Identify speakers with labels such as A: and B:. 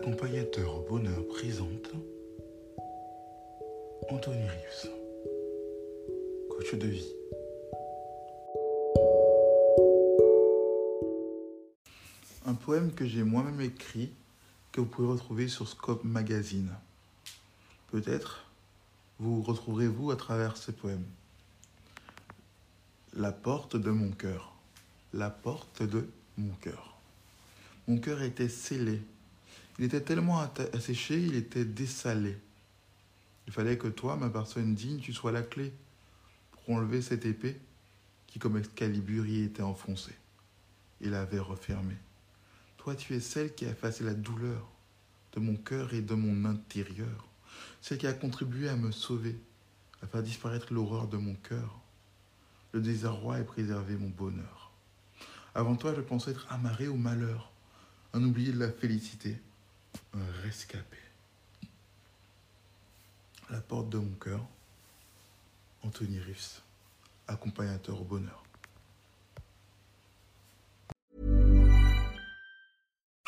A: Accompagnateur bonheur présente Anthony Rius, coach de vie. Un poème que j'ai moi-même écrit, que vous pouvez retrouver sur Scope Magazine. Peut-être vous retrouverez-vous à travers ce poème. La porte de mon cœur. La porte de mon cœur. Mon cœur était scellé. Il était tellement asséché, il était dessalé. Il fallait que toi, ma personne digne, tu sois la clé pour enlever cette épée qui, comme Excalibur, y était enfoncée et l'avait refermée. Toi, tu es celle qui a effacé la douleur de mon cœur et de mon intérieur, celle qui a contribué à me sauver, à faire disparaître l'horreur de mon cœur, le désarroi et préserver mon bonheur. Avant toi, je pensais être amarré au malheur, un oublié de la félicité, un rescapé. La porte de mon cœur, Anthony Riffs, accompagnateur au bonheur.